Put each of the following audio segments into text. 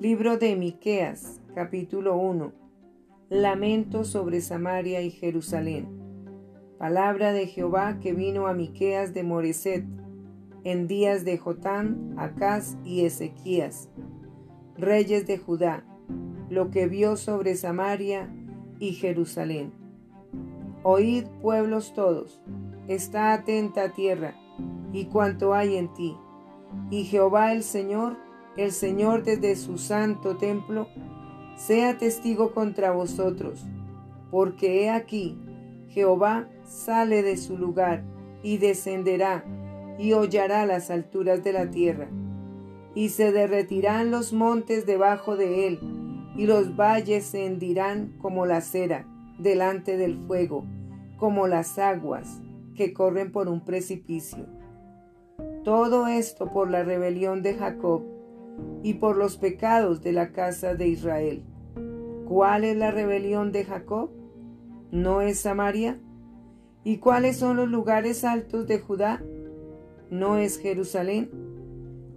Libro de Miqueas, capítulo 1. Lamento sobre Samaria y Jerusalén. Palabra de Jehová que vino a Miqueas de Moreset en días de Jotán, Acaz y Ezequías, reyes de Judá, lo que vio sobre Samaria y Jerusalén. Oíd pueblos todos, está atenta tierra y cuanto hay en ti, y Jehová el Señor el Señor desde su santo templo, sea testigo contra vosotros, porque he aquí, Jehová sale de su lugar y descenderá y hollará las alturas de la tierra, y se derretirán los montes debajo de él, y los valles se hendirán como la cera delante del fuego, como las aguas que corren por un precipicio. Todo esto por la rebelión de Jacob y por los pecados de la casa de Israel. ¿Cuál es la rebelión de Jacob? ¿No es Samaria? ¿Y cuáles son los lugares altos de Judá? ¿No es Jerusalén?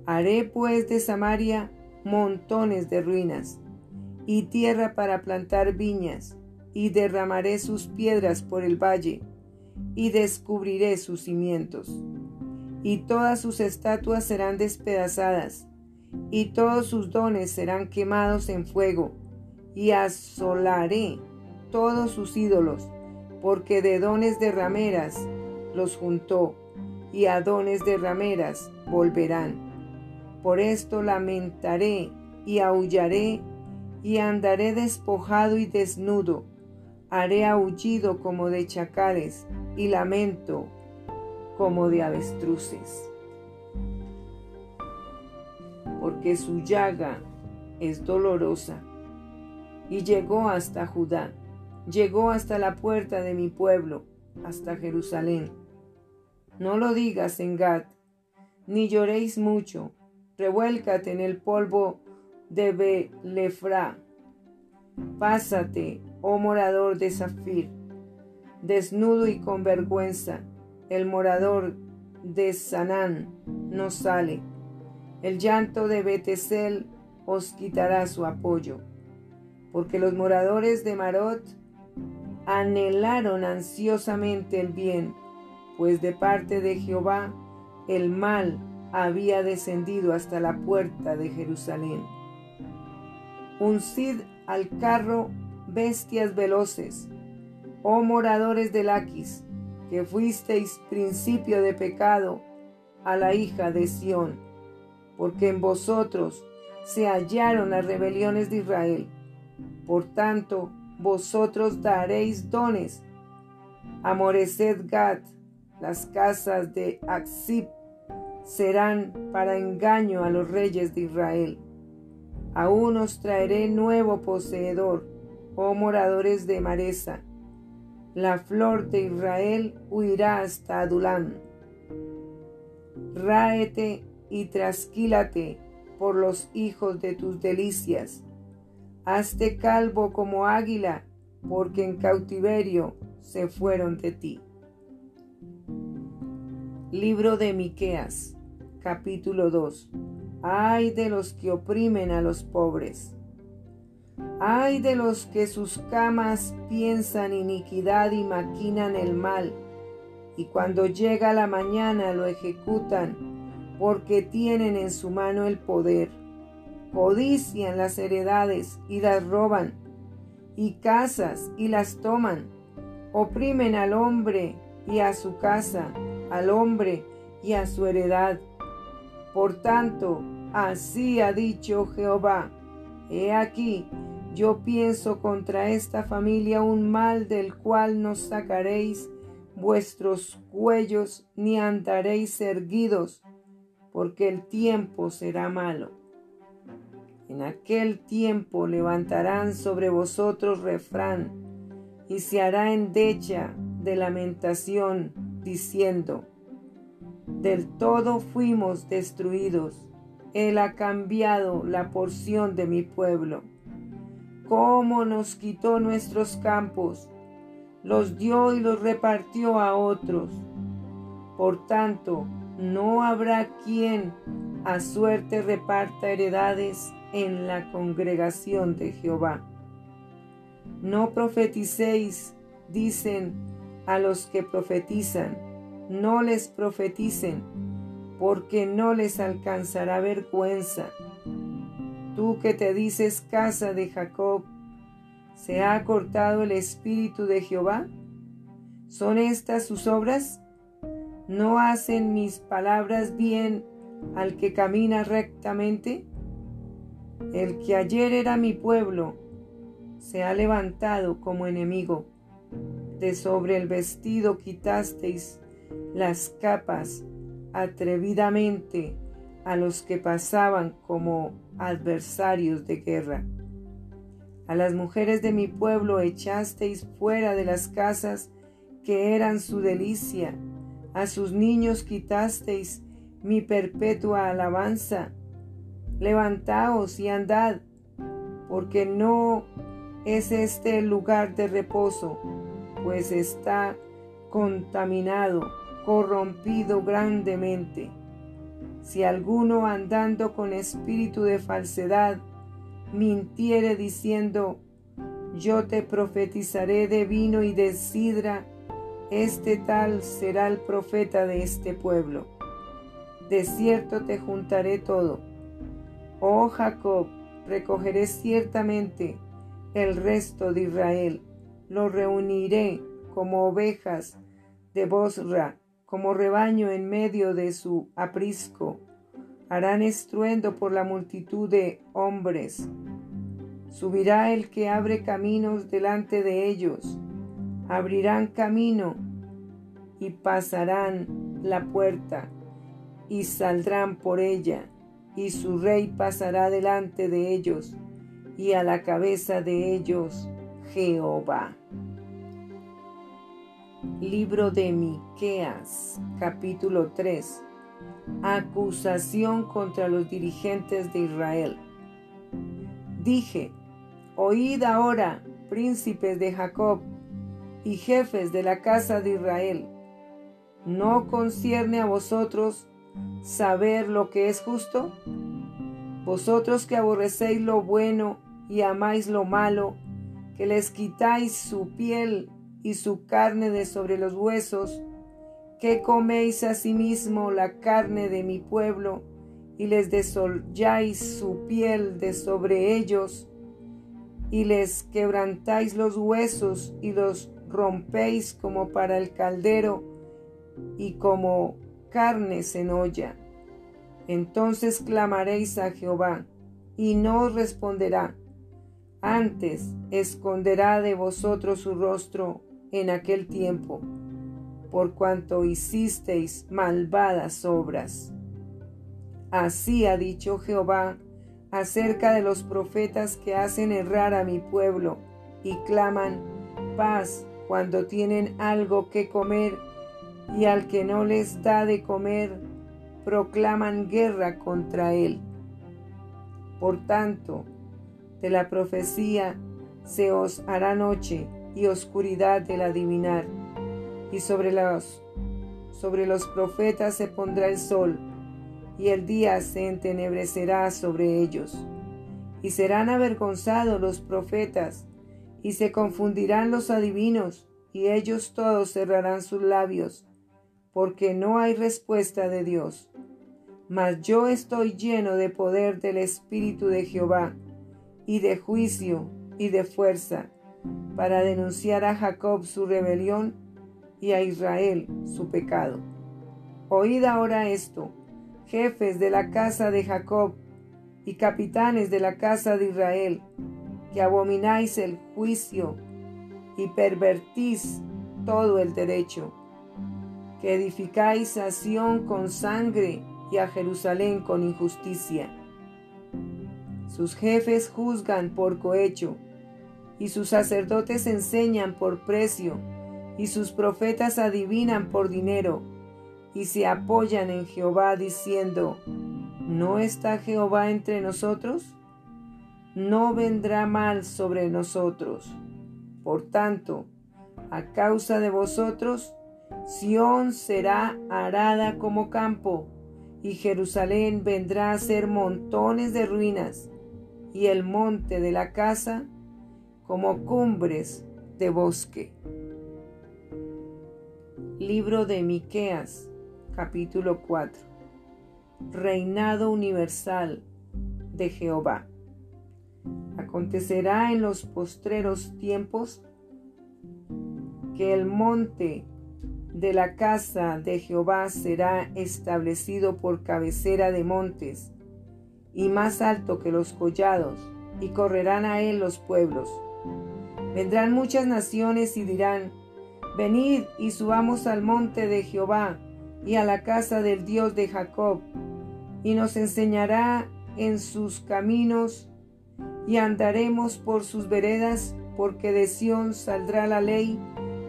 Haré pues de Samaria montones de ruinas y tierra para plantar viñas, y derramaré sus piedras por el valle, y descubriré sus cimientos. Y todas sus estatuas serán despedazadas, y todos sus dones serán quemados en fuego, y asolaré todos sus ídolos, porque de dones de rameras los juntó, y a dones de rameras volverán. Por esto lamentaré y aullaré, y andaré despojado y desnudo, haré aullido como de chacales, y lamento como de avestruces porque su llaga es dolorosa. Y llegó hasta Judá, llegó hasta la puerta de mi pueblo, hasta Jerusalén. No lo digas en Gad, ni lloréis mucho, revuélcate en el polvo de Belefra. Pásate, oh morador de Zafir, desnudo y con vergüenza, el morador de Sanán no sale el llanto de Betesel os quitará su apoyo, porque los moradores de Marot anhelaron ansiosamente el bien, pues de parte de Jehová el mal había descendido hasta la puerta de Jerusalén. Uncid al carro bestias veloces, oh moradores de Laquis, que fuisteis principio de pecado a la hija de Sión porque en vosotros se hallaron las rebeliones de Israel. Por tanto, vosotros daréis dones. Amoreced Gad, las casas de Axib serán para engaño a los reyes de Israel. Aún os traeré nuevo poseedor, oh moradores de Maresa. La flor de Israel huirá hasta Adulán. Ráete y trasquílate por los hijos de tus delicias. Hazte calvo como águila, porque en cautiverio se fueron de ti. Libro de Miqueas, capítulo 2. Ay de los que oprimen a los pobres. Ay de los que sus camas piensan iniquidad y maquinan el mal, y cuando llega la mañana lo ejecutan porque tienen en su mano el poder. Codician las heredades y las roban, y casas y las toman. Oprimen al hombre y a su casa, al hombre y a su heredad. Por tanto, así ha dicho Jehová, he aquí, yo pienso contra esta familia un mal del cual no sacaréis vuestros cuellos ni andaréis erguidos porque el tiempo será malo. En aquel tiempo levantarán sobre vosotros refrán, y se hará endecha de lamentación, diciendo, del todo fuimos destruidos, Él ha cambiado la porción de mi pueblo. Cómo nos quitó nuestros campos, los dio y los repartió a otros. Por tanto, no habrá quien a suerte reparta heredades en la congregación de Jehová. No profeticéis, dicen a los que profetizan, no les profeticen, porque no les alcanzará vergüenza. Tú que te dices casa de Jacob, ¿se ha cortado el espíritu de Jehová? ¿Son estas sus obras? ¿No hacen mis palabras bien al que camina rectamente? El que ayer era mi pueblo se ha levantado como enemigo. De sobre el vestido quitasteis las capas atrevidamente a los que pasaban como adversarios de guerra. A las mujeres de mi pueblo echasteis fuera de las casas que eran su delicia. A sus niños quitasteis mi perpetua alabanza levantaos y andad, porque no es este el lugar de reposo, pues está contaminado, corrompido grandemente. Si alguno andando con espíritu de falsedad mintiere diciendo, yo te profetizaré de vino y de sidra, este tal será el profeta de este pueblo. De cierto te juntaré todo Oh Jacob, recogeré ciertamente el resto de Israel, lo reuniré como ovejas de Bosra, como rebaño en medio de su aprisco. Harán estruendo por la multitud de hombres. Subirá el que abre caminos delante de ellos. Abrirán camino y pasarán la puerta y saldrán por ella y su rey pasará delante de ellos, y a la cabeza de ellos Jehová. Libro de Miqueas, capítulo 3. Acusación contra los dirigentes de Israel. Dije, oíd ahora, príncipes de Jacob y jefes de la casa de Israel, ¿no concierne a vosotros saber lo que es justo? Vosotros que aborrecéis lo bueno y amáis lo malo, que les quitáis su piel y su carne de sobre los huesos, que coméis asimismo la carne de mi pueblo y les desolláis su piel de sobre ellos, y les quebrantáis los huesos y los rompéis como para el caldero y como carnes en olla. Entonces clamaréis a Jehová, y no os responderá. Antes esconderá de vosotros su rostro en aquel tiempo, por cuanto hicisteis malvadas obras. Así ha dicho Jehová acerca de los profetas que hacen errar a mi pueblo y claman paz cuando tienen algo que comer y al que no les da de comer, proclaman guerra contra él. Por tanto, de la profecía se os hará noche y oscuridad del adivinar, y sobre los, sobre los profetas se pondrá el sol, y el día se entenebrecerá sobre ellos. Y serán avergonzados los profetas, y se confundirán los adivinos, y ellos todos cerrarán sus labios, porque no hay respuesta de Dios. Mas yo estoy lleno de poder del Espíritu de Jehová, y de juicio y de fuerza, para denunciar a Jacob su rebelión y a Israel su pecado. Oíd ahora esto, jefes de la casa de Jacob y capitanes de la casa de Israel, que abomináis el juicio y pervertís todo el derecho que edificáis a Sión con sangre y a Jerusalén con injusticia. Sus jefes juzgan por cohecho, y sus sacerdotes enseñan por precio, y sus profetas adivinan por dinero, y se apoyan en Jehová diciendo, ¿no está Jehová entre nosotros? No vendrá mal sobre nosotros. Por tanto, a causa de vosotros, Sión será arada como campo, y Jerusalén vendrá a ser montones de ruinas, y el monte de la casa como cumbres de bosque. Libro de Miqueas, capítulo 4. Reinado universal de Jehová. Acontecerá en los postreros tiempos que el monte de la casa de Jehová será establecido por cabecera de montes y más alto que los collados, y correrán a él los pueblos. Vendrán muchas naciones y dirán, Venid y subamos al monte de Jehová y a la casa del Dios de Jacob, y nos enseñará en sus caminos, y andaremos por sus veredas, porque de Sión saldrá la ley,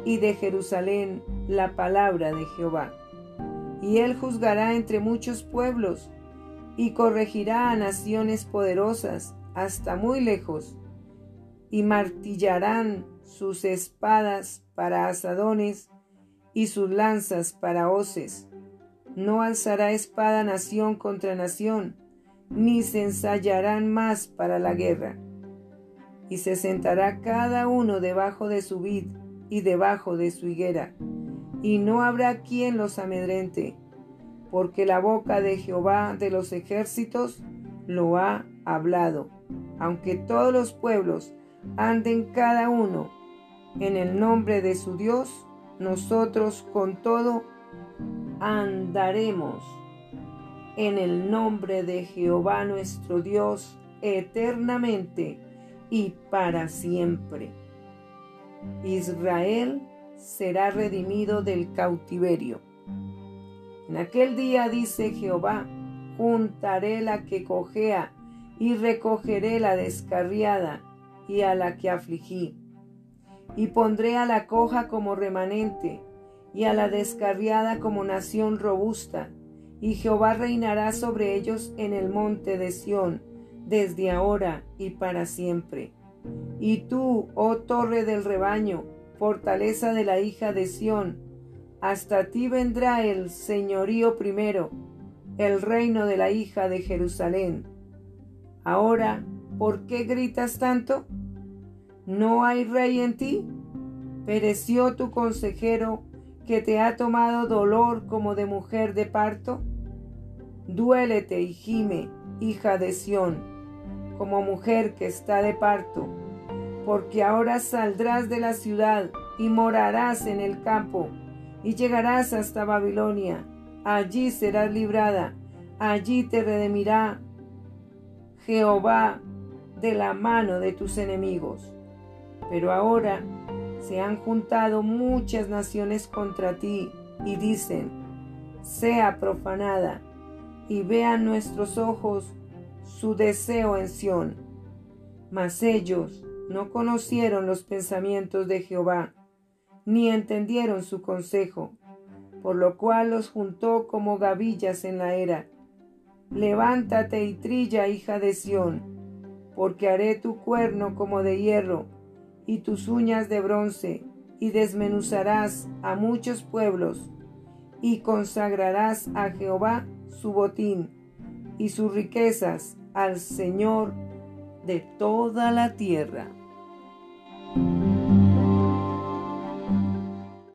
y de Jerusalén la palabra de Jehová. Y él juzgará entre muchos pueblos, y corregirá a naciones poderosas hasta muy lejos, y martillarán sus espadas para asadones y sus lanzas para hoces. No alzará espada nación contra nación, ni se ensayarán más para la guerra. Y se sentará cada uno debajo de su vid y debajo de su higuera, y no habrá quien los amedrente, porque la boca de Jehová de los ejércitos lo ha hablado, aunque todos los pueblos anden cada uno en el nombre de su Dios, nosotros con todo andaremos en el nombre de Jehová nuestro Dios eternamente y para siempre. Israel será redimido del cautiverio. En aquel día dice Jehová, juntaré la que cojea y recogeré la descarriada y a la que afligí. Y pondré a la coja como remanente y a la descarriada como nación robusta. Y Jehová reinará sobre ellos en el monte de Sión, desde ahora y para siempre. Y tú, oh torre del rebaño, fortaleza de la hija de Sión, hasta ti vendrá el señorío primero, el reino de la hija de Jerusalén. Ahora, ¿por qué gritas tanto? ¿No hay rey en ti? ¿Pereció tu consejero que te ha tomado dolor como de mujer de parto? Duélete y gime, hija de Sión, como mujer que está de parto, porque ahora saldrás de la ciudad y morarás en el campo y llegarás hasta Babilonia. Allí serás librada, allí te redimirá Jehová de la mano de tus enemigos. Pero ahora se han juntado muchas naciones contra ti y dicen, sea profanada, y vean nuestros ojos su deseo en Sión. Mas ellos no conocieron los pensamientos de Jehová ni entendieron su consejo, por lo cual los juntó como gavillas en la era. Levántate y trilla, hija de Sión, porque haré tu cuerno como de hierro, y tus uñas de bronce, y desmenuzarás a muchos pueblos, y consagrarás a Jehová su botín, y sus riquezas al Señor de toda la tierra.